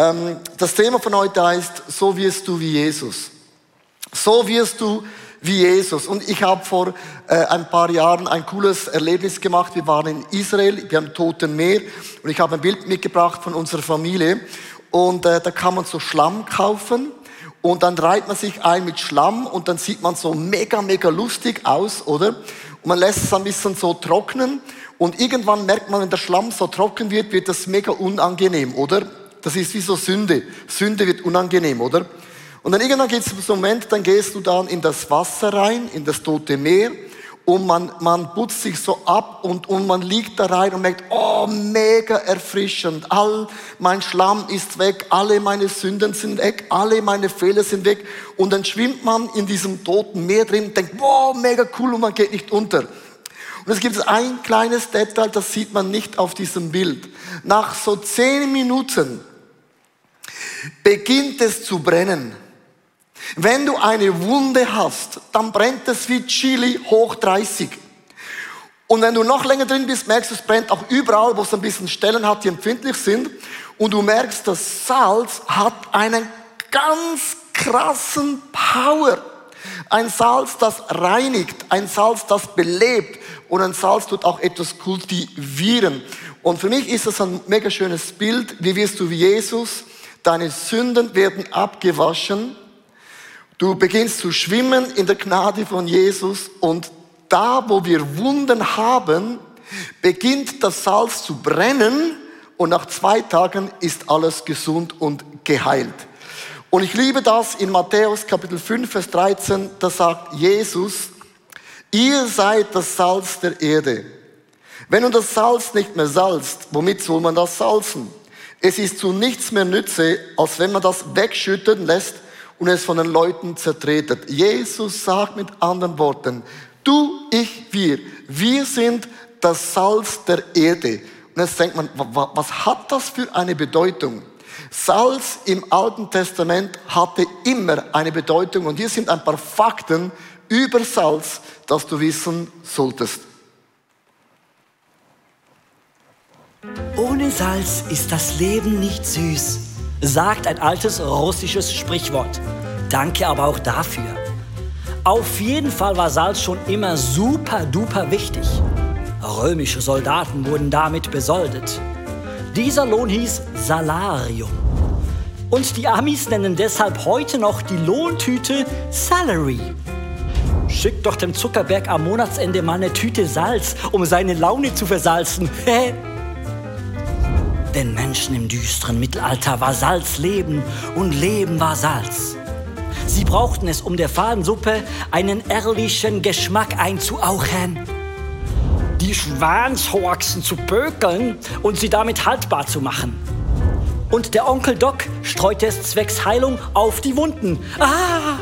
Ähm, das Thema von heute heißt, so wirst du wie Jesus. So wirst du wie Jesus. Und ich habe vor äh, ein paar Jahren ein cooles Erlebnis gemacht. Wir waren in Israel, wir haben Toten Meer und ich habe ein Bild mitgebracht von unserer Familie. Und äh, da kann man so Schlamm kaufen und dann reibt man sich ein mit Schlamm und dann sieht man so mega, mega lustig aus, oder? Und man lässt es ein bisschen so trocknen und irgendwann merkt man, wenn der Schlamm so trocken wird, wird das mega unangenehm, oder? Das ist wie so Sünde. Sünde wird unangenehm, oder? Und dann irgendwann geht es so Moment, dann gehst du dann in das Wasser rein, in das tote Meer und man, man putzt sich so ab und, und man liegt da rein und merkt, oh, mega erfrischend. All mein Schlamm ist weg, alle meine Sünden sind weg, alle meine Fehler sind weg. Und dann schwimmt man in diesem toten Meer drin und denkt, wow, mega cool und man geht nicht unter. Und es gibt ein kleines Detail, das sieht man nicht auf diesem Bild. Nach so zehn Minuten beginnt es zu brennen. Wenn du eine Wunde hast, dann brennt es wie Chili hoch 30. Und wenn du noch länger drin bist, merkst du, es brennt auch überall, wo es ein bisschen Stellen hat, die empfindlich sind. Und du merkst, das Salz hat einen ganz krassen Power. Ein Salz, das reinigt, ein Salz, das belebt und ein Salz tut auch etwas kultivieren. Und für mich ist das ein mega schönes Bild. Wie wirst du wie Jesus? Deine Sünden werden abgewaschen Du beginnst zu schwimmen in der Gnade von Jesus und da, wo wir Wunden haben, beginnt das Salz zu brennen und nach zwei Tagen ist alles gesund und geheilt. Und ich liebe das in Matthäus Kapitel 5, Vers 13, da sagt Jesus, ihr seid das Salz der Erde. Wenn du das Salz nicht mehr salzt, womit soll man das salzen? Es ist zu nichts mehr nütze, als wenn man das wegschütten lässt und es von den Leuten zertretet. Jesus sagt mit anderen Worten, du, ich, wir, wir sind das Salz der Erde. Und jetzt denkt man, was hat das für eine Bedeutung? Salz im Alten Testament hatte immer eine Bedeutung und hier sind ein paar Fakten über Salz, dass du wissen solltest. Ohne Salz ist das Leben nicht süß sagt ein altes russisches Sprichwort. Danke aber auch dafür. Auf jeden Fall war Salz schon immer super duper wichtig. Römische Soldaten wurden damit besoldet. Dieser Lohn hieß Salarium. Und die Amis nennen deshalb heute noch die Lohntüte Salary. Schickt doch dem Zuckerberg am Monatsende mal eine Tüte Salz, um seine Laune zu versalzen. Den Menschen im düsteren Mittelalter war Salz Leben und Leben war Salz. Sie brauchten es, um der Fadensuppe einen ehrlichen Geschmack einzuauchen, die Schwanshorxen zu bökeln und sie damit haltbar zu machen. Und der Onkel Doc streute es zwecks Heilung auf die Wunden. Ah!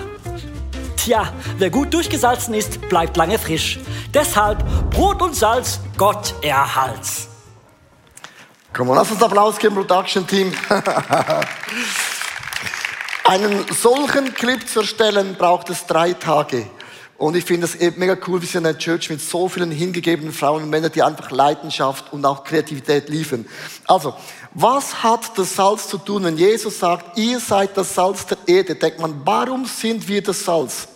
Tja, wer gut durchgesalzen ist, bleibt lange frisch. Deshalb Brot und Salz, Gott erhalts. Komm, lass uns Applaus geben, Production Team. Einen solchen Clip zu erstellen, braucht es drei Tage. Und ich finde es mega cool, wir sind eine Church mit so vielen hingegebenen Frauen und Männern, die einfach Leidenschaft und auch Kreativität liefern. Also, was hat das Salz zu tun, wenn Jesus sagt, ihr seid das Salz der Erde? Denkt man, warum sind wir das Salz?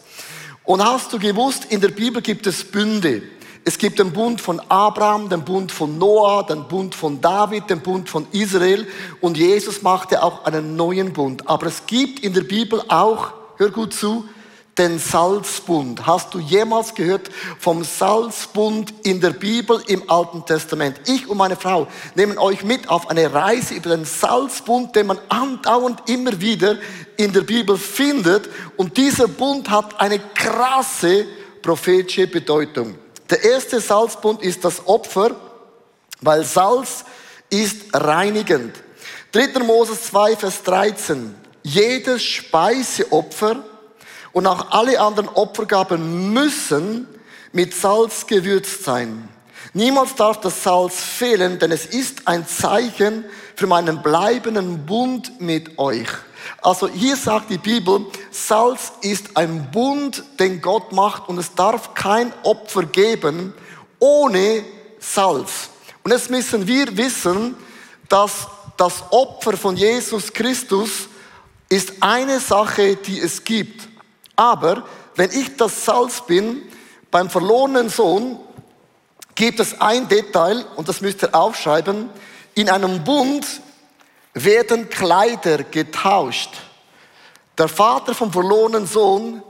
Und hast du gewusst, in der Bibel gibt es Bünde. Es gibt den Bund von Abraham, den Bund von Noah, den Bund von David, den Bund von Israel und Jesus machte auch einen neuen Bund. Aber es gibt in der Bibel auch, hör gut zu, den Salzbund. Hast du jemals gehört vom Salzbund in der Bibel im Alten Testament? Ich und meine Frau nehmen euch mit auf eine Reise über den Salzbund, den man andauernd immer wieder in der Bibel findet. Und dieser Bund hat eine krasse prophetische Bedeutung. Der erste Salzbund ist das Opfer, weil Salz ist reinigend. 3. Moses 2, Vers 13. Jedes Speiseopfer und auch alle anderen Opfergaben müssen mit Salz gewürzt sein. Niemals darf das Salz fehlen, denn es ist ein Zeichen für meinen bleibenden Bund mit euch. Also hier sagt die Bibel, Salz ist ein Bund, den Gott macht und es darf kein Opfer geben ohne Salz. Und jetzt müssen wir wissen, dass das Opfer von Jesus Christus ist eine Sache, die es gibt. Aber wenn ich das Salz bin, beim verlorenen Sohn gibt es ein Detail, und das müsst ihr aufschreiben, in einem Bund werden Kleider getauscht. Der Vater vom verlorenen Sohn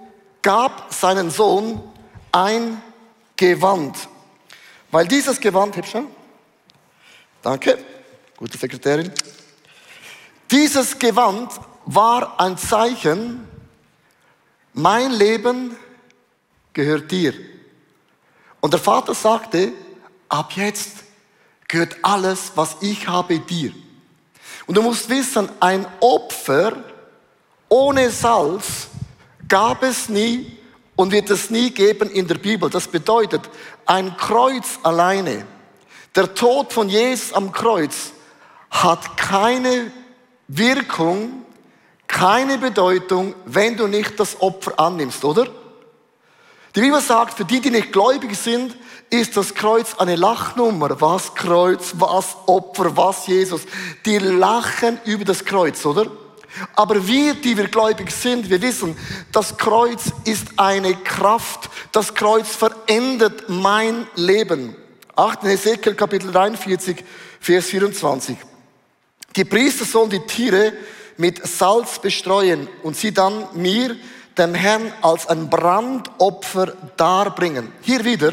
gab seinen Sohn ein Gewand. Weil dieses Gewand, hab schon? Danke, gute Sekretärin. Dieses Gewand war ein Zeichen, mein Leben gehört dir. Und der Vater sagte, ab jetzt gehört alles, was ich habe, dir. Und du musst wissen, ein Opfer ohne Salz gab es nie und wird es nie geben in der Bibel. Das bedeutet, ein Kreuz alleine, der Tod von Jesus am Kreuz, hat keine Wirkung, keine Bedeutung, wenn du nicht das Opfer annimmst, oder? Die Bibel sagt, für die, die nicht gläubig sind, ist das Kreuz eine Lachnummer. Was Kreuz, was Opfer, was Jesus. Die lachen über das Kreuz, oder? Aber wir, die wir gläubig sind, wir wissen, das Kreuz ist eine Kraft. Das Kreuz verändert mein Leben. 8. Hesekiel Kapitel 43, Vers 24. Die Priester sollen die Tiere mit Salz bestreuen und sie dann mir, dem Herrn, als ein Brandopfer darbringen. Hier wieder,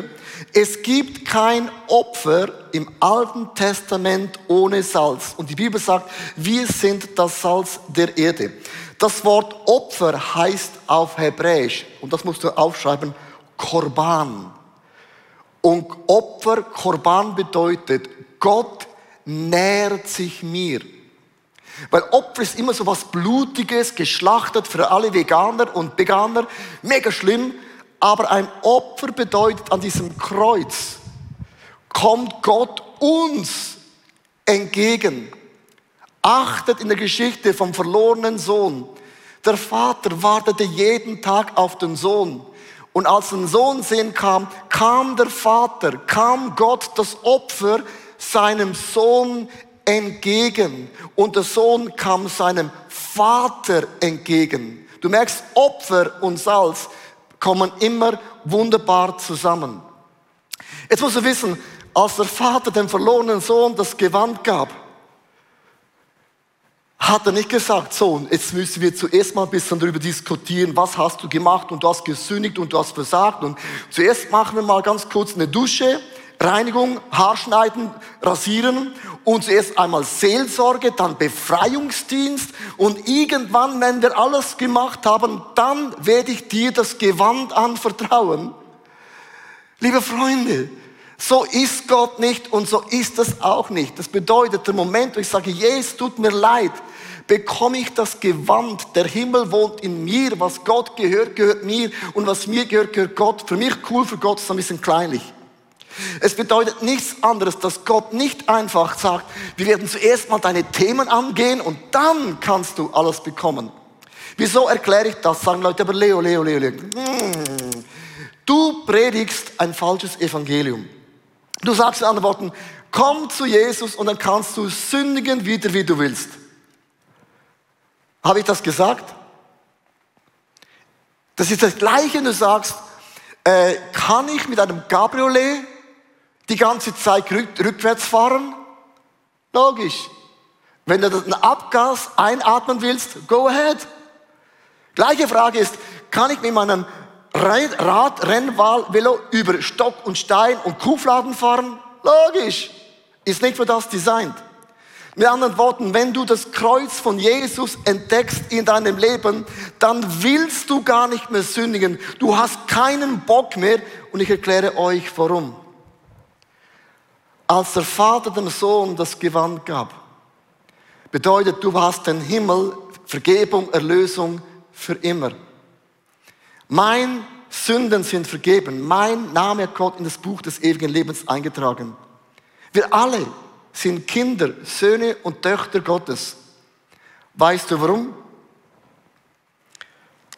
es gibt kein Opfer im Alten Testament ohne Salz. Und die Bibel sagt, wir sind das Salz der Erde. Das Wort Opfer heißt auf Hebräisch, und das musst du aufschreiben, Korban. Und Opfer, Korban bedeutet, Gott nähert sich mir. Weil Opfer ist immer so was Blutiges, geschlachtet für alle Veganer und Veganer. Mega schlimm. Aber ein Opfer bedeutet an diesem Kreuz, kommt Gott uns entgegen. Achtet in der Geschichte vom verlorenen Sohn. Der Vater wartete jeden Tag auf den Sohn. Und als ein Sohn sehen kam, kam der Vater, kam Gott das Opfer seinem Sohn entgegen. Und der Sohn kam seinem Vater entgegen. Du merkst, Opfer und Salz kommen immer wunderbar zusammen. Jetzt musst du wissen, als der Vater dem verlorenen Sohn das Gewand gab, hat er nicht gesagt, Sohn, jetzt müssen wir zuerst mal ein bisschen darüber diskutieren, was hast du gemacht und du hast gesündigt und du hast versagt und zuerst machen wir mal ganz kurz eine Dusche, Reinigung, Haarschneiden, rasieren und zuerst einmal Seelsorge, dann Befreiungsdienst und irgendwann, wenn wir alles gemacht haben, dann werde ich dir das Gewand anvertrauen. Liebe Freunde, so ist Gott nicht und so ist es auch nicht. Das bedeutet, der Moment, wo ich sage, Jesus, tut mir leid, bekomme ich das Gewand. Der Himmel wohnt in mir. Was Gott gehört, gehört mir. Und was mir gehört, gehört Gott. Für mich cool, für Gott ist ein bisschen kleinlich. Es bedeutet nichts anderes, dass Gott nicht einfach sagt, wir werden zuerst mal deine Themen angehen und dann kannst du alles bekommen. Wieso erkläre ich das? Sagen Leute, aber Leo, Leo, Leo, Leo. Hm. Du predigst ein falsches Evangelium. Du sagst in anderen Worten, komm zu Jesus und dann kannst du sündigen wieder, wie du willst. Habe ich das gesagt? Das ist das Gleiche, wenn du sagst, äh, kann ich mit einem Cabriolet die ganze Zeit rückwärts fahren? Logisch. Wenn du den Abgas einatmen willst, go ahead. Gleiche Frage ist, kann ich mit meinem Rad, Rennwahl, Velo über Stock und Stein und Kuhfladen fahren? Logisch. Ist nicht für das designt. Mit anderen Worten, wenn du das Kreuz von Jesus entdeckst in deinem Leben, dann willst du gar nicht mehr sündigen. Du hast keinen Bock mehr und ich erkläre euch warum. Als der Vater dem Sohn das Gewand gab, bedeutet, du hast den Himmel, Vergebung, Erlösung für immer. Mein Sünden sind vergeben. Mein Name hat Gott in das Buch des ewigen Lebens eingetragen. Wir alle sind Kinder, Söhne und Töchter Gottes. Weißt du warum?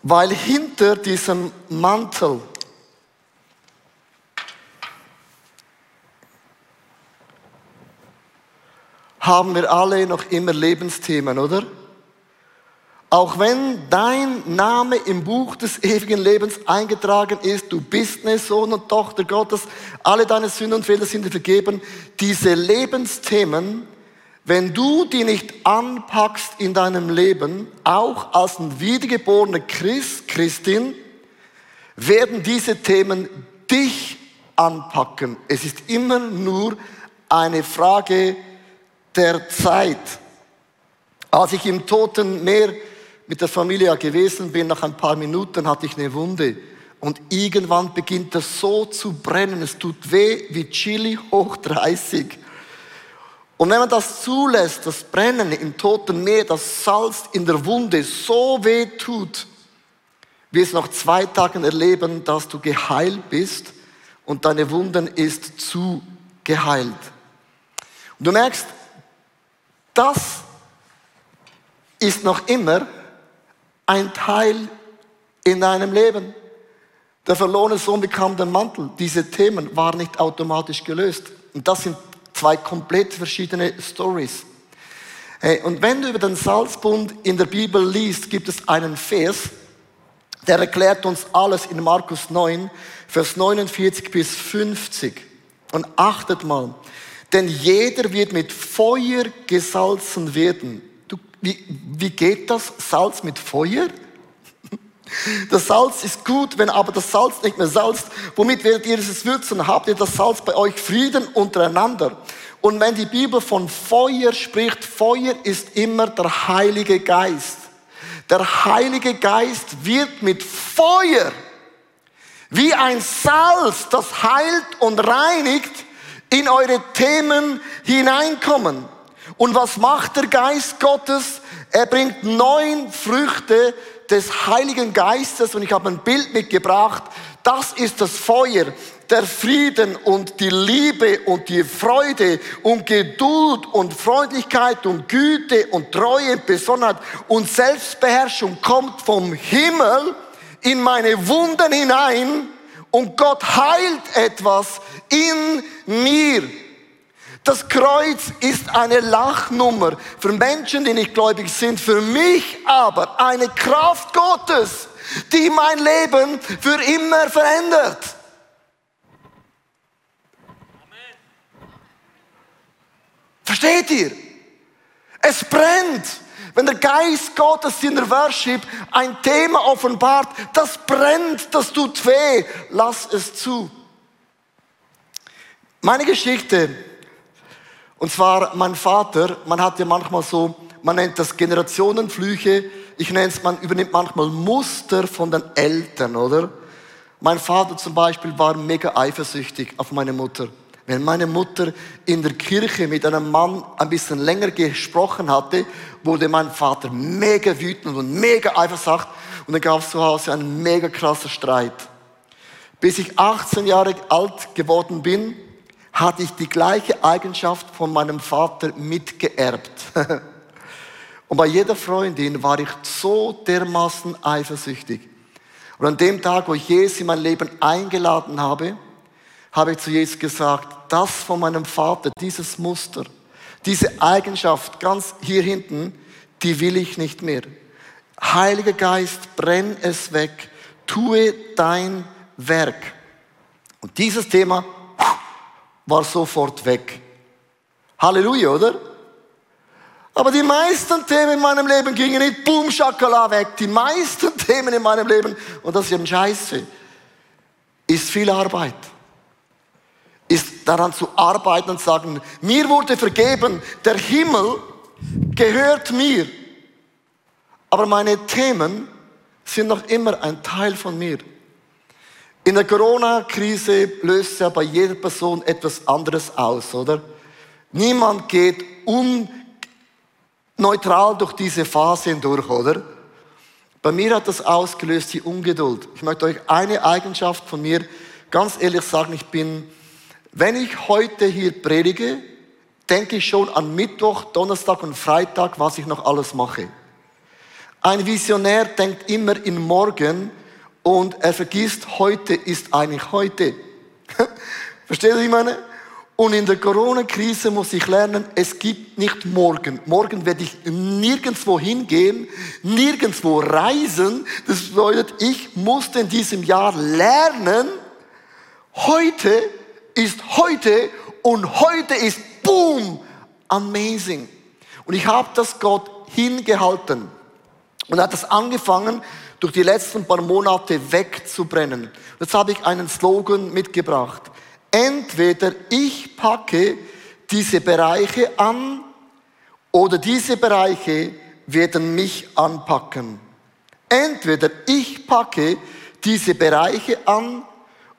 Weil hinter diesem Mantel haben wir alle noch immer Lebensthemen, oder? Auch wenn dein Name im Buch des ewigen Lebens eingetragen ist, du bist eine Sohn und Tochter Gottes, alle deine Sünden und Fehler sind dir vergeben, diese Lebensthemen, wenn du die nicht anpackst in deinem Leben, auch als ein wiedergeborener Christ, Christin, werden diese Themen dich anpacken. Es ist immer nur eine Frage der Zeit. Als ich im Toten Meer mit der Familie gewesen bin, nach ein paar Minuten hatte ich eine Wunde. Und irgendwann beginnt das so zu brennen. Es tut weh wie Chili hoch 30. Und wenn man das zulässt, das Brennen im toten Meer, das Salz in der Wunde so weh tut, wirst nach zwei Tagen erleben, dass du geheilt bist und deine Wunden ist zu geheilt. Und du merkst, das ist noch immer ein Teil in deinem Leben. Der verlorene Sohn bekam den Mantel. Diese Themen waren nicht automatisch gelöst. Und das sind zwei komplett verschiedene Stories. Und wenn du über den Salzbund in der Bibel liest, gibt es einen Vers, der erklärt uns alles in Markus 9, Vers 49 bis 50. Und achtet mal, denn jeder wird mit Feuer gesalzen werden. Wie, wie geht das? Salz mit Feuer? Das Salz ist gut, wenn aber das Salz nicht mehr salzt, womit werdet ihr es würzen? Habt ihr das Salz bei euch Frieden untereinander? Und wenn die Bibel von Feuer spricht, Feuer ist immer der Heilige Geist. Der Heilige Geist wird mit Feuer wie ein Salz, das heilt und reinigt, in eure Themen hineinkommen. Und was macht der Geist Gottes? Er bringt neun Früchte des Heiligen Geistes und ich habe ein Bild mitgebracht. Das ist das Feuer, der Frieden und die Liebe und die Freude und Geduld und Freundlichkeit und Güte und Treue Besonnenheit und Selbstbeherrschung kommt vom Himmel in meine Wunden hinein und Gott heilt etwas in mir. Das Kreuz ist eine Lachnummer für Menschen, die nicht gläubig sind, für mich aber eine Kraft Gottes, die mein Leben für immer verändert. Versteht ihr? Es brennt. Wenn der Geist Gottes in der Worship ein Thema offenbart, das brennt, das tut weh. Lass es zu. Meine Geschichte und zwar mein Vater, man hat ja manchmal so, man nennt das Generationenflüche, ich nenne es, man übernimmt manchmal Muster von den Eltern, oder? Mein Vater zum Beispiel war mega eifersüchtig auf meine Mutter. Wenn meine Mutter in der Kirche mit einem Mann ein bisschen länger gesprochen hatte, wurde mein Vater mega wütend und mega eifersüchtig und dann gab es zu Hause einen mega krassen Streit. Bis ich 18 Jahre alt geworden bin, hatte ich die gleiche Eigenschaft von meinem Vater mitgeerbt. Und bei jeder Freundin war ich so dermaßen eifersüchtig. Und an dem Tag, wo ich Jesus in mein Leben eingeladen habe, habe ich zu Jesus gesagt, das von meinem Vater, dieses Muster, diese Eigenschaft ganz hier hinten, die will ich nicht mehr. Heiliger Geist, brenn es weg, tue dein Werk. Und dieses Thema war sofort weg. Halleluja, oder? Aber die meisten Themen in meinem Leben gingen nicht boom, schakala weg. Die meisten Themen in meinem Leben, und das ist eben scheiße, ist viel Arbeit. Ist daran zu arbeiten und sagen, mir wurde vergeben, der Himmel gehört mir. Aber meine Themen sind noch immer ein Teil von mir. In der Corona-Krise löst ja bei jeder Person etwas anderes aus, oder? Niemand geht unneutral durch diese Phase hindurch, oder? Bei mir hat das ausgelöst die Ungeduld. Ich möchte euch eine Eigenschaft von mir ganz ehrlich sagen, ich bin, wenn ich heute hier predige, denke ich schon an Mittwoch, Donnerstag und Freitag, was ich noch alles mache. Ein Visionär denkt immer in morgen, und er vergisst, heute ist eigentlich heute. Versteht ihr, was ich meine? Und in der Corona-Krise muss ich lernen, es gibt nicht morgen. Morgen werde ich nirgendwo hingehen, nirgendwo reisen. Das bedeutet, ich musste in diesem Jahr lernen, heute ist heute und heute ist boom, amazing. Und ich habe das Gott hingehalten und hat das angefangen, durch die letzten paar Monate wegzubrennen. Jetzt habe ich einen Slogan mitgebracht. Entweder ich packe diese Bereiche an oder diese Bereiche werden mich anpacken. Entweder ich packe diese Bereiche an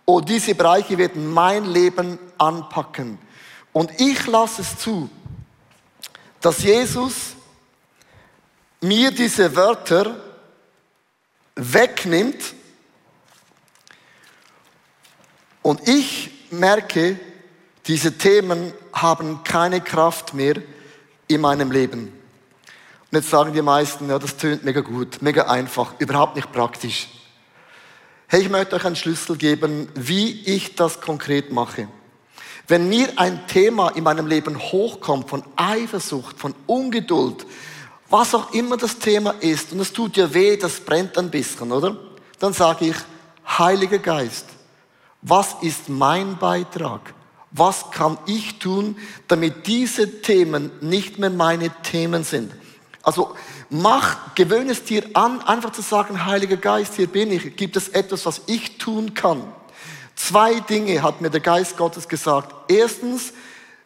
oder diese Bereiche werden mein Leben anpacken. Und ich lasse es zu, dass Jesus mir diese Wörter wegnimmt und ich merke, diese Themen haben keine Kraft mehr in meinem Leben. Und jetzt sagen die meisten, ja, das tönt mega gut, mega einfach, überhaupt nicht praktisch. Hey, ich möchte euch einen Schlüssel geben, wie ich das konkret mache. Wenn mir ein Thema in meinem Leben hochkommt von Eifersucht, von Ungeduld, was auch immer das Thema ist, und es tut ja weh, das brennt ein bisschen, oder? Dann sage ich, Heiliger Geist, was ist mein Beitrag? Was kann ich tun, damit diese Themen nicht mehr meine Themen sind? Also mach, gewöhne es dir an, einfach zu sagen, Heiliger Geist, hier bin ich. Gibt es etwas, was ich tun kann? Zwei Dinge hat mir der Geist Gottes gesagt. Erstens,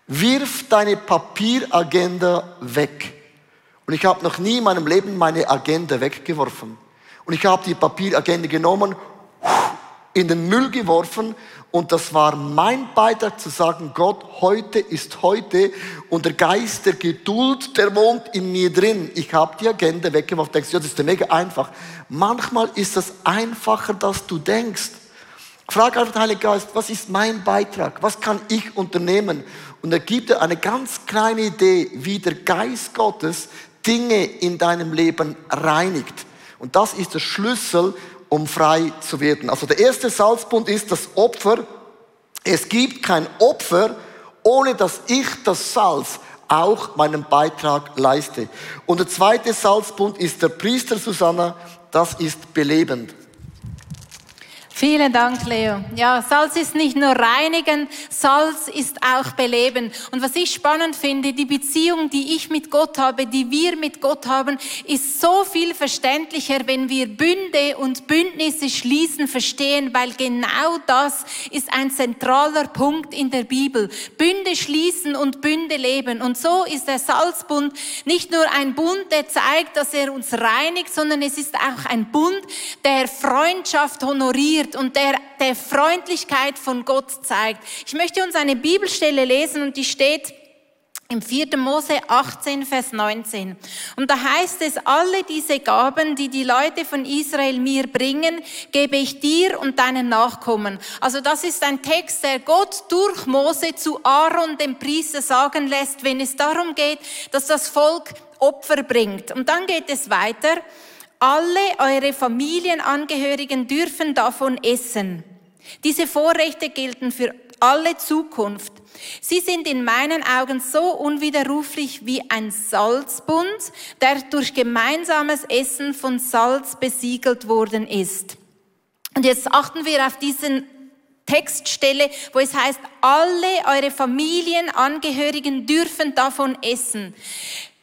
wirf deine Papieragenda weg. Und ich habe noch nie in meinem Leben meine Agenda weggeworfen. Und ich habe die Papieragenda genommen, in den Müll geworfen und das war mein Beitrag zu sagen, Gott, heute ist heute und der Geist der Geduld, der wohnt in mir drin. Ich habe die Agenda weggeworfen, denkst du, das ist ja mega einfach. Manchmal ist es einfacher, dass du denkst. Frag einfach den Heiligen Geist, was ist mein Beitrag? Was kann ich unternehmen? Und er gibt dir eine ganz kleine Idee, wie der Geist Gottes Dinge in deinem Leben reinigt. Und das ist der Schlüssel, um frei zu werden. Also der erste Salzbund ist das Opfer. Es gibt kein Opfer, ohne dass ich das Salz auch meinen Beitrag leiste. Und der zweite Salzbund ist der Priester Susanna, das ist belebend. Vielen Dank, Leo. Ja, Salz ist nicht nur reinigen, Salz ist auch beleben. Und was ich spannend finde, die Beziehung, die ich mit Gott habe, die wir mit Gott haben, ist so viel verständlicher, wenn wir Bünde und Bündnisse schließen, verstehen, weil genau das ist ein zentraler Punkt in der Bibel. Bünde schließen und Bünde leben. Und so ist der Salzbund nicht nur ein Bund, der zeigt, dass er uns reinigt, sondern es ist auch ein Bund, der Freundschaft honoriert wird und der, der Freundlichkeit von Gott zeigt. Ich möchte uns eine Bibelstelle lesen und die steht im 4. Mose 18, Vers 19. Und da heißt es, alle diese Gaben, die die Leute von Israel mir bringen, gebe ich dir und deinen Nachkommen. Also das ist ein Text, der Gott durch Mose zu Aaron, dem Priester, sagen lässt, wenn es darum geht, dass das Volk Opfer bringt. Und dann geht es weiter. Alle eure Familienangehörigen dürfen davon essen. Diese Vorrechte gelten für alle Zukunft. Sie sind in meinen Augen so unwiderruflich wie ein Salzbund, der durch gemeinsames Essen von Salz besiegelt worden ist. Und jetzt achten wir auf diesen Textstelle, wo es heißt, alle eure Familienangehörigen dürfen davon essen.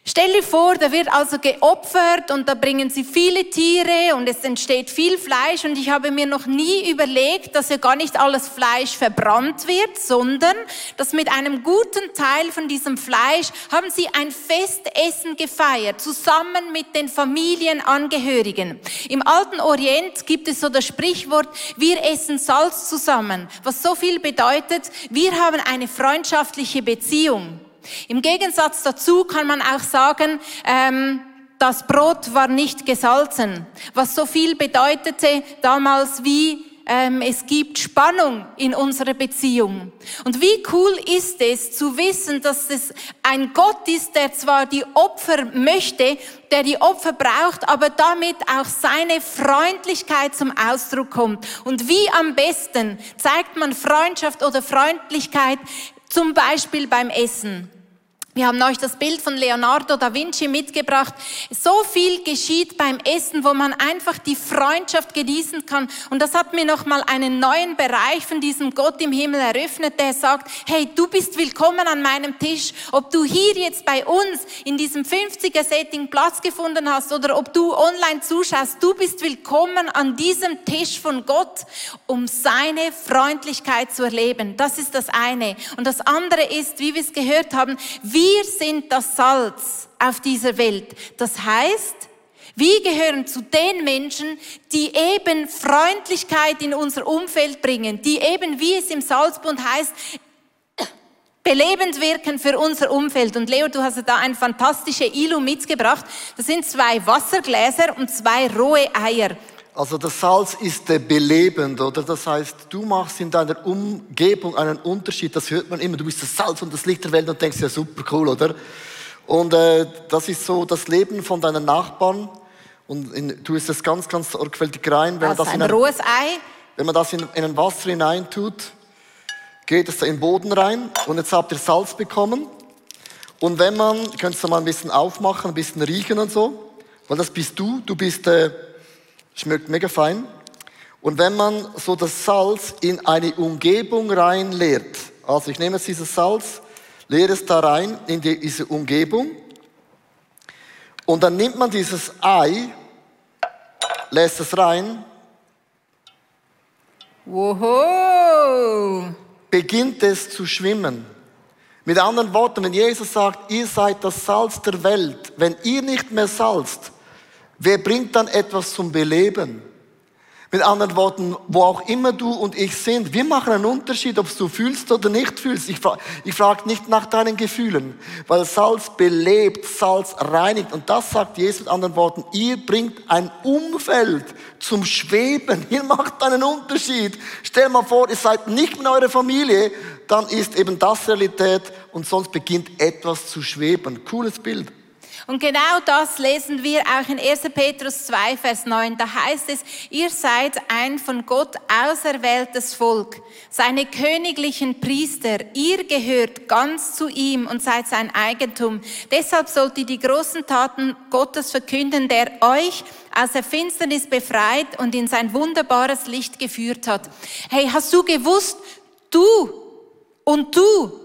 Stell dir vor, da wird also geopfert und da bringen sie viele Tiere und es entsteht viel Fleisch und ich habe mir noch nie überlegt, dass ja gar nicht alles Fleisch verbrannt wird, sondern dass mit einem guten Teil von diesem Fleisch haben sie ein Festessen gefeiert, zusammen mit den Familienangehörigen. Im alten Orient gibt es so das Sprichwort, wir essen Salz zusammen, was so viel bedeutet, wir haben eine freundschaftliche Beziehung. Im Gegensatz dazu kann man auch sagen, ähm, das Brot war nicht gesalzen, was so viel bedeutete damals wie ähm, es gibt Spannung in unserer Beziehung. Und wie cool ist es zu wissen, dass es ein Gott ist, der zwar die Opfer möchte, der die Opfer braucht, aber damit auch seine Freundlichkeit zum Ausdruck kommt. Und wie am besten zeigt man Freundschaft oder Freundlichkeit Zum Beispiel beim Essen. Wir haben euch das Bild von Leonardo da Vinci mitgebracht. So viel geschieht beim Essen, wo man einfach die Freundschaft genießen kann. Und das hat mir nochmal einen neuen Bereich von diesem Gott im Himmel eröffnet, der sagt, hey, du bist willkommen an meinem Tisch. Ob du hier jetzt bei uns in diesem 50er-Setting Platz gefunden hast oder ob du online zuschaust, du bist willkommen an diesem Tisch von Gott, um seine Freundlichkeit zu erleben. Das ist das eine. Und das andere ist, wie wir es gehört haben, wie wir sind das Salz auf dieser Welt. Das heißt, wir gehören zu den Menschen, die eben Freundlichkeit in unser Umfeld bringen, die eben, wie es im Salzbund heißt, belebend wirken für unser Umfeld. Und Leo, du hast da ein fantastisches Ilu mitgebracht. Das sind zwei Wassergläser und zwei rohe Eier. Also das Salz ist belebend, oder? Das heißt, du machst in deiner Umgebung einen Unterschied. Das hört man immer. Du bist das Salz und das Licht der Welt und denkst, ja super cool, oder? Und äh, das ist so das Leben von deinen Nachbarn. Und in, du ist das ganz, ganz sorgfältig rein. Wenn also man das ein, in ein rohes Ei. Wenn man das in, in ein Wasser hinein tut, geht es da in den Boden rein. Und jetzt habt ihr Salz bekommen. Und wenn man, könntest du mal ein bisschen aufmachen, ein bisschen riechen und so, weil das bist du. Du bist äh, Schmeckt mega fein. Und wenn man so das Salz in eine Umgebung reinleert, also ich nehme jetzt dieses Salz, leere es da rein in diese Umgebung und dann nimmt man dieses Ei, lässt es rein. Wow. Beginnt es zu schwimmen. Mit anderen Worten, wenn Jesus sagt, ihr seid das Salz der Welt, wenn ihr nicht mehr salzt, Wer bringt dann etwas zum Beleben? Mit anderen Worten, wo auch immer du und ich sind, wir machen einen Unterschied, ob du fühlst oder nicht fühlst. Ich, frage ich frage nicht nach deinen Gefühlen, weil Salz belebt, Salz reinigt. Und das sagt Jesus mit anderen Worten, ihr bringt ein Umfeld zum Schweben. Ihr macht einen Unterschied. Stell mal vor, ihr seid nicht in eurer Familie, dann ist eben das Realität und sonst beginnt etwas zu schweben. Cooles Bild. Und genau das lesen wir auch in 1. Petrus 2, Vers 9. Da heißt es, ihr seid ein von Gott auserwähltes Volk, seine königlichen Priester. Ihr gehört ganz zu ihm und seid sein Eigentum. Deshalb sollt ihr die großen Taten Gottes verkünden, der euch aus der Finsternis befreit und in sein wunderbares Licht geführt hat. Hey, hast du gewusst, du und du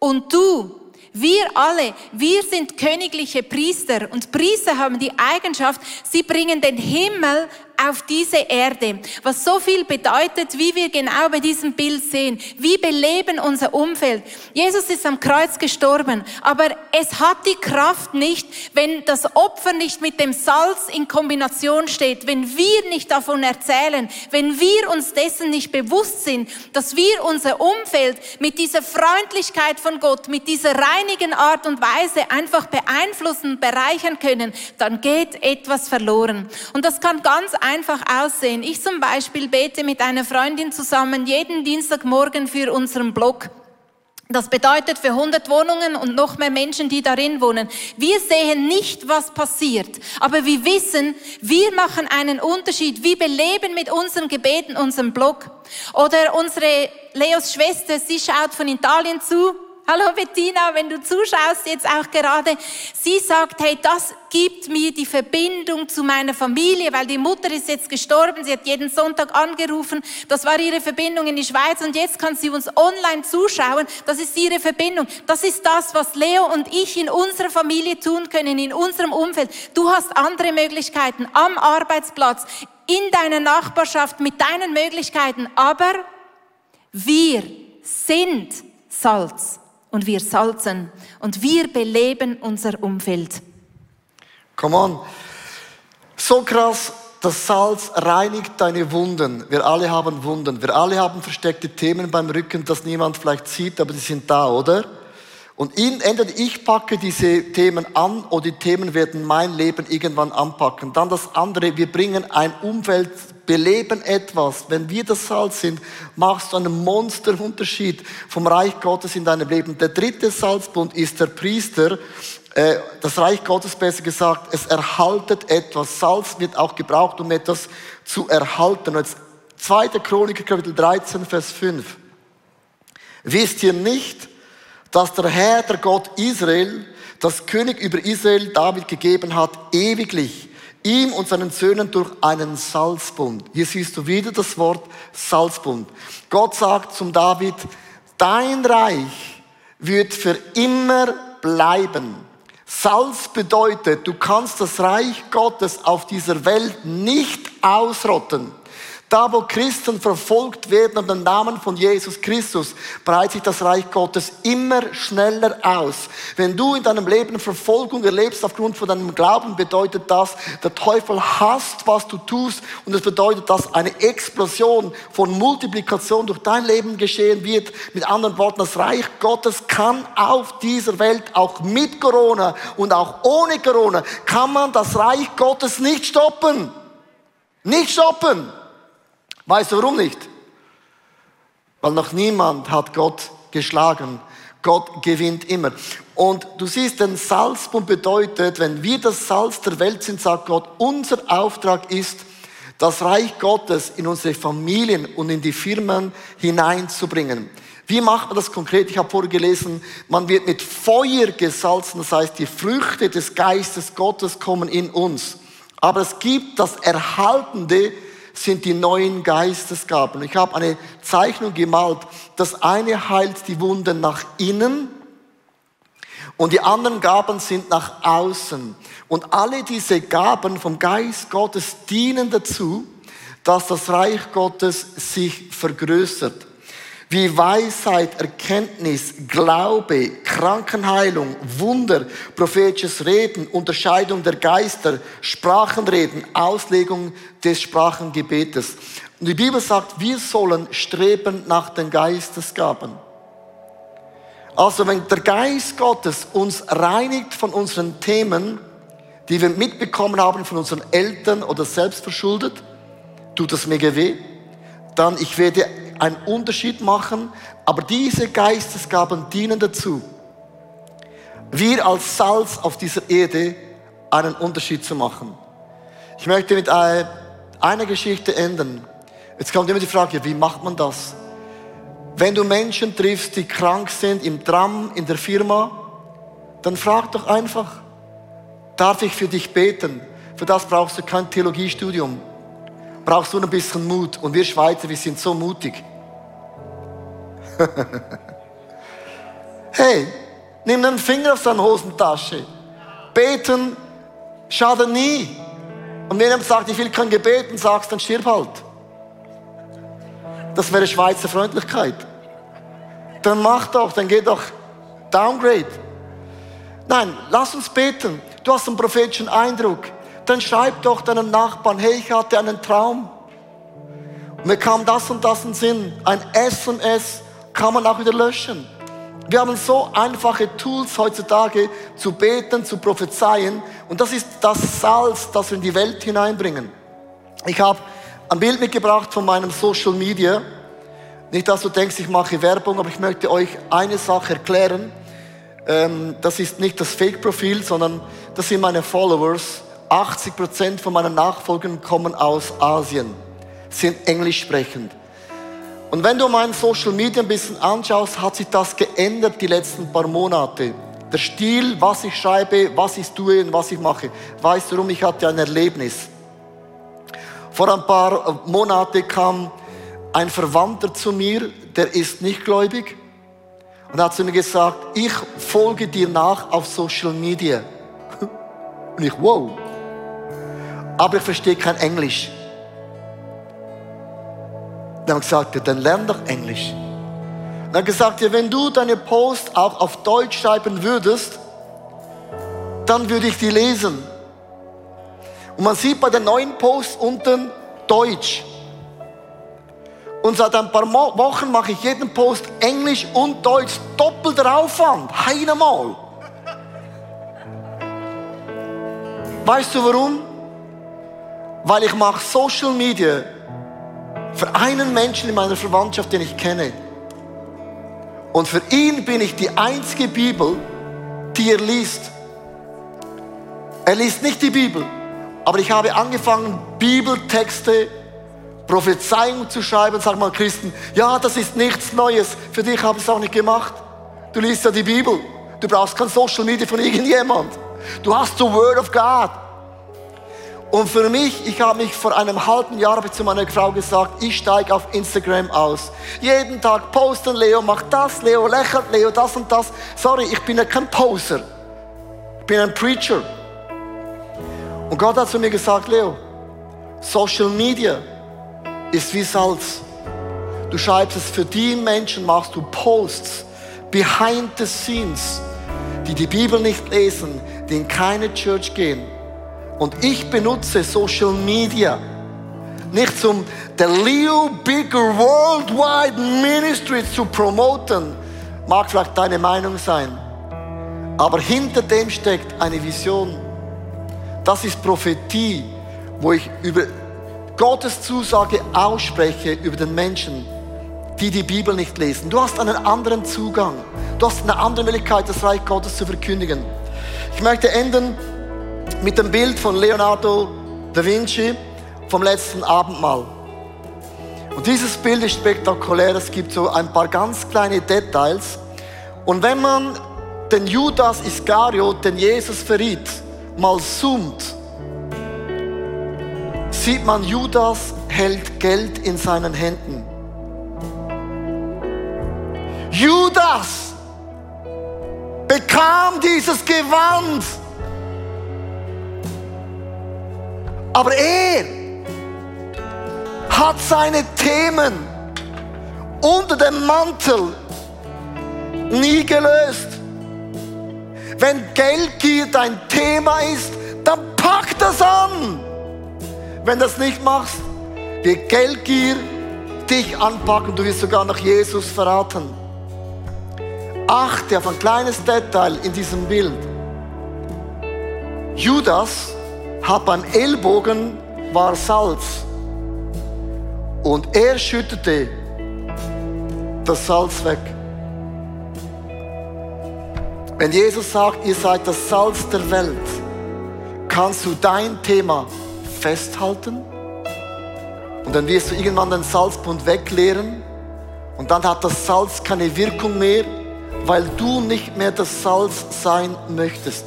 und du wir alle, wir sind königliche Priester und Priester haben die Eigenschaft, sie bringen den Himmel auf diese Erde, was so viel bedeutet, wie wir genau bei diesem Bild sehen. Wie beleben unser Umfeld. Jesus ist am Kreuz gestorben, aber es hat die Kraft nicht, wenn das Opfer nicht mit dem Salz in Kombination steht, wenn wir nicht davon erzählen, wenn wir uns dessen nicht bewusst sind, dass wir unser Umfeld mit dieser Freundlichkeit von Gott, mit dieser reinigen Art und Weise einfach beeinflussen, bereichern können, dann geht etwas verloren. Und das kann ganz einfach einfach aussehen. Ich zum Beispiel bete mit einer Freundin zusammen jeden Dienstagmorgen für unseren Blog. Das bedeutet für 100 Wohnungen und noch mehr Menschen, die darin wohnen. Wir sehen nicht, was passiert, aber wir wissen, wir machen einen Unterschied. Wir beleben mit unseren Gebeten unseren Blog. Oder unsere Leos Schwester, sie schaut von Italien zu Hallo Bettina, wenn du zuschaust jetzt auch gerade, sie sagt, hey, das gibt mir die Verbindung zu meiner Familie, weil die Mutter ist jetzt gestorben, sie hat jeden Sonntag angerufen, das war ihre Verbindung in die Schweiz und jetzt kann sie uns online zuschauen, das ist ihre Verbindung. Das ist das, was Leo und ich in unserer Familie tun können, in unserem Umfeld. Du hast andere Möglichkeiten am Arbeitsplatz, in deiner Nachbarschaft, mit deinen Möglichkeiten, aber wir sind Salz und wir salzen und wir beleben unser Umfeld. Come on. So krass, das Salz reinigt deine Wunden. Wir alle haben Wunden. Wir alle haben versteckte Themen beim Rücken, das niemand vielleicht sieht, aber die sind da, oder? Und entweder ich packe diese Themen an oder die Themen werden mein Leben irgendwann anpacken. Dann das andere, wir bringen ein Umfeld, beleben etwas. Wenn wir das Salz sind, machst du einen Monsterunterschied vom Reich Gottes in deinem Leben. Der dritte Salzbund ist der Priester. Äh, das Reich Gottes, besser gesagt, es erhaltet etwas. Salz wird auch gebraucht, um etwas zu erhalten. Jetzt 2. Chronik, Kapitel 13, Vers 5. Wisst ihr nicht, dass der Herr, der Gott Israel, das König über Israel David gegeben hat, ewiglich, ihm und seinen Söhnen durch einen Salzbund. Hier siehst du wieder das Wort Salzbund. Gott sagt zum David, dein Reich wird für immer bleiben. Salz bedeutet, du kannst das Reich Gottes auf dieser Welt nicht ausrotten. Da, wo Christen verfolgt werden um den Namen von Jesus Christus, breitet sich das Reich Gottes immer schneller aus. Wenn du in deinem Leben Verfolgung erlebst aufgrund von deinem Glauben, bedeutet das, der Teufel hasst, was du tust und es bedeutet, dass eine Explosion von Multiplikation durch dein Leben geschehen wird. Mit anderen Worten, das Reich Gottes kann auf dieser Welt, auch mit Corona und auch ohne Corona, kann man das Reich Gottes nicht stoppen. Nicht stoppen. Weißt du warum nicht? Weil noch niemand hat Gott geschlagen. Gott gewinnt immer. Und du siehst, den Salzbund bedeutet, wenn wir das Salz der Welt sind, sagt Gott, unser Auftrag ist, das Reich Gottes in unsere Familien und in die Firmen hineinzubringen. Wie macht man das konkret? Ich habe vorher gelesen, man wird mit Feuer gesalzen, das heißt, die Früchte des Geistes Gottes kommen in uns. Aber es gibt das Erhaltende, sind die neuen Geistesgaben. Ich habe eine Zeichnung gemalt. Das eine heilt die Wunden nach innen und die anderen Gaben sind nach außen. Und alle diese Gaben vom Geist Gottes dienen dazu, dass das Reich Gottes sich vergrößert wie Weisheit, Erkenntnis, Glaube, Krankenheilung, Wunder, prophetisches Reden, Unterscheidung der Geister, Sprachenreden, Auslegung des Sprachengebetes. Und die Bibel sagt, wir sollen streben nach den Geistesgaben. Also wenn der Geist Gottes uns reinigt von unseren Themen, die wir mitbekommen haben von unseren Eltern oder selbst verschuldet, tut das mega weh, dann ich werde einen Unterschied machen, aber diese Geistesgaben dienen dazu, wir als Salz auf dieser Erde einen Unterschied zu machen. Ich möchte mit einer Geschichte enden. Jetzt kommt immer die Frage, wie macht man das? Wenn du Menschen triffst, die krank sind, im Tram, in der Firma, dann frag doch einfach, darf ich für dich beten? Für das brauchst du kein Theologiestudium. Brauchst du ein bisschen Mut. Und wir Schweizer, wir sind so mutig. hey, nimm den Finger aus deiner Hosentasche. Beten schadet nie. Und wenn jemand sagt, ich will kein Gebet, und sagst, dann stirb halt. Das wäre Schweizer Freundlichkeit. Dann mach doch, dann geh doch downgrade. Nein, lass uns beten. Du hast einen prophetischen Eindruck. Dann schreib doch deinem Nachbarn, hey, ich hatte einen Traum. Und mir kam das und das in Sinn. Ein SMS kann man auch wieder löschen. Wir haben so einfache Tools heutzutage zu beten, zu prophezeien. Und das ist das Salz, das wir in die Welt hineinbringen. Ich habe ein Bild mitgebracht von meinem Social Media. Nicht, dass du denkst, ich mache Werbung, aber ich möchte euch eine Sache erklären. Ähm, das ist nicht das Fake-Profil, sondern das sind meine Followers. 80% von meinen Nachfolgern kommen aus Asien, sind englisch sprechend. Und wenn du mein Social Media ein bisschen anschaust, hat sich das geändert die letzten paar Monate. Der Stil, was ich schreibe, was ich tue und was ich mache. Weißt du? Ich hatte ein Erlebnis. Vor ein paar Monaten kam ein Verwandter zu mir, der ist nicht gläubig und hat zu mir gesagt, ich folge dir nach auf Social Media. Und ich, wow. Aber ich verstehe kein Englisch. Dann ja, dann lern doch Englisch. Dann gesagt, ja, wenn du deine Post auch auf Deutsch schreiben würdest, dann würde ich die lesen. Und man sieht bei den neuen Posts unten Deutsch. Und seit ein paar Wochen mache ich jeden Post Englisch und Deutsch doppelter Aufwand. Heinemal. Weißt du warum? Weil ich mache Social Media für einen Menschen in meiner Verwandtschaft, den ich kenne. Und für ihn bin ich die einzige Bibel, die er liest. Er liest nicht die Bibel, aber ich habe angefangen, Bibeltexte, Prophezeiungen zu schreiben. Sag mal, Christen, ja, das ist nichts Neues. Für dich habe ich es auch nicht gemacht. Du liest ja die Bibel. Du brauchst kein Social Media von irgendjemand. Du hast the Word of God. Und für mich, ich habe mich vor einem halben Jahr zu meiner Frau gesagt, ich steige auf Instagram aus. Jeden Tag posten, Leo macht das, Leo lächelt, Leo das und das. Sorry, ich bin ja kein Poser. Ich bin ein Preacher. Und Gott hat zu mir gesagt, Leo, Social Media ist wie Salz. Du schreibst es für die Menschen, machst du Posts, behind the scenes, die die Bibel nicht lesen, die in keine Church gehen und ich benutze Social Media nicht zum der Leo Bigger Worldwide Ministry zu promoten. Mag vielleicht deine Meinung sein. Aber hinter dem steckt eine Vision. Das ist Prophetie, wo ich über Gottes Zusage ausspreche über den Menschen, die die Bibel nicht lesen. Du hast einen anderen Zugang. Du hast eine andere Möglichkeit, das Reich Gottes zu verkündigen. Ich möchte enden mit dem Bild von Leonardo da Vinci vom letzten Abendmahl. Und dieses Bild ist spektakulär. Es gibt so ein paar ganz kleine Details. Und wenn man den Judas Iskariot, den Jesus verriet, mal zoomt, sieht man, Judas hält Geld in seinen Händen. Judas bekam dieses Gewand Aber er hat seine Themen unter dem Mantel nie gelöst. Wenn Geldgier dein Thema ist, dann pack das an. Wenn du das nicht machst, wird Geldgier dich anpacken. Du wirst sogar noch Jesus verraten. Achte auf ein kleines Detail in diesem Bild. Judas hat beim Ellbogen war Salz. Und er schüttete das Salz weg. Wenn Jesus sagt, ihr seid das Salz der Welt, kannst du dein Thema festhalten und dann wirst du irgendwann den Salzbund wegleeren und dann hat das Salz keine Wirkung mehr, weil du nicht mehr das Salz sein möchtest.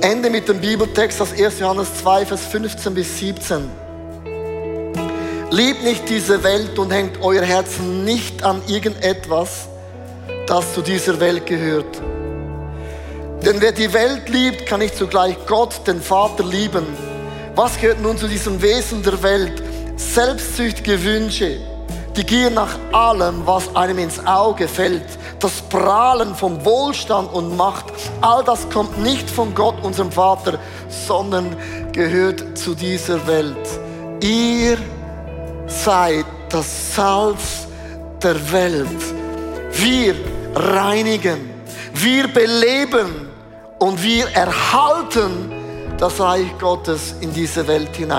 Ende mit dem Bibeltext aus 1. Johannes 2, Vers 15 bis 17. Liebt nicht diese Welt und hängt euer Herzen nicht an irgendetwas, das zu dieser Welt gehört. Denn wer die Welt liebt, kann nicht zugleich Gott, den Vater, lieben. Was gehört nun zu diesem Wesen der Welt? Selbstsüchtige Wünsche, die Gier nach allem, was einem ins Auge fällt, das Prahlen vom Wohlstand und Macht, all das kommt nicht von Gott, unserem Vater, sondern gehört zu dieser Welt. Ihr seid das Salz der Welt. Wir reinigen, wir beleben und wir erhalten das Reich Gottes in diese Welt hinein.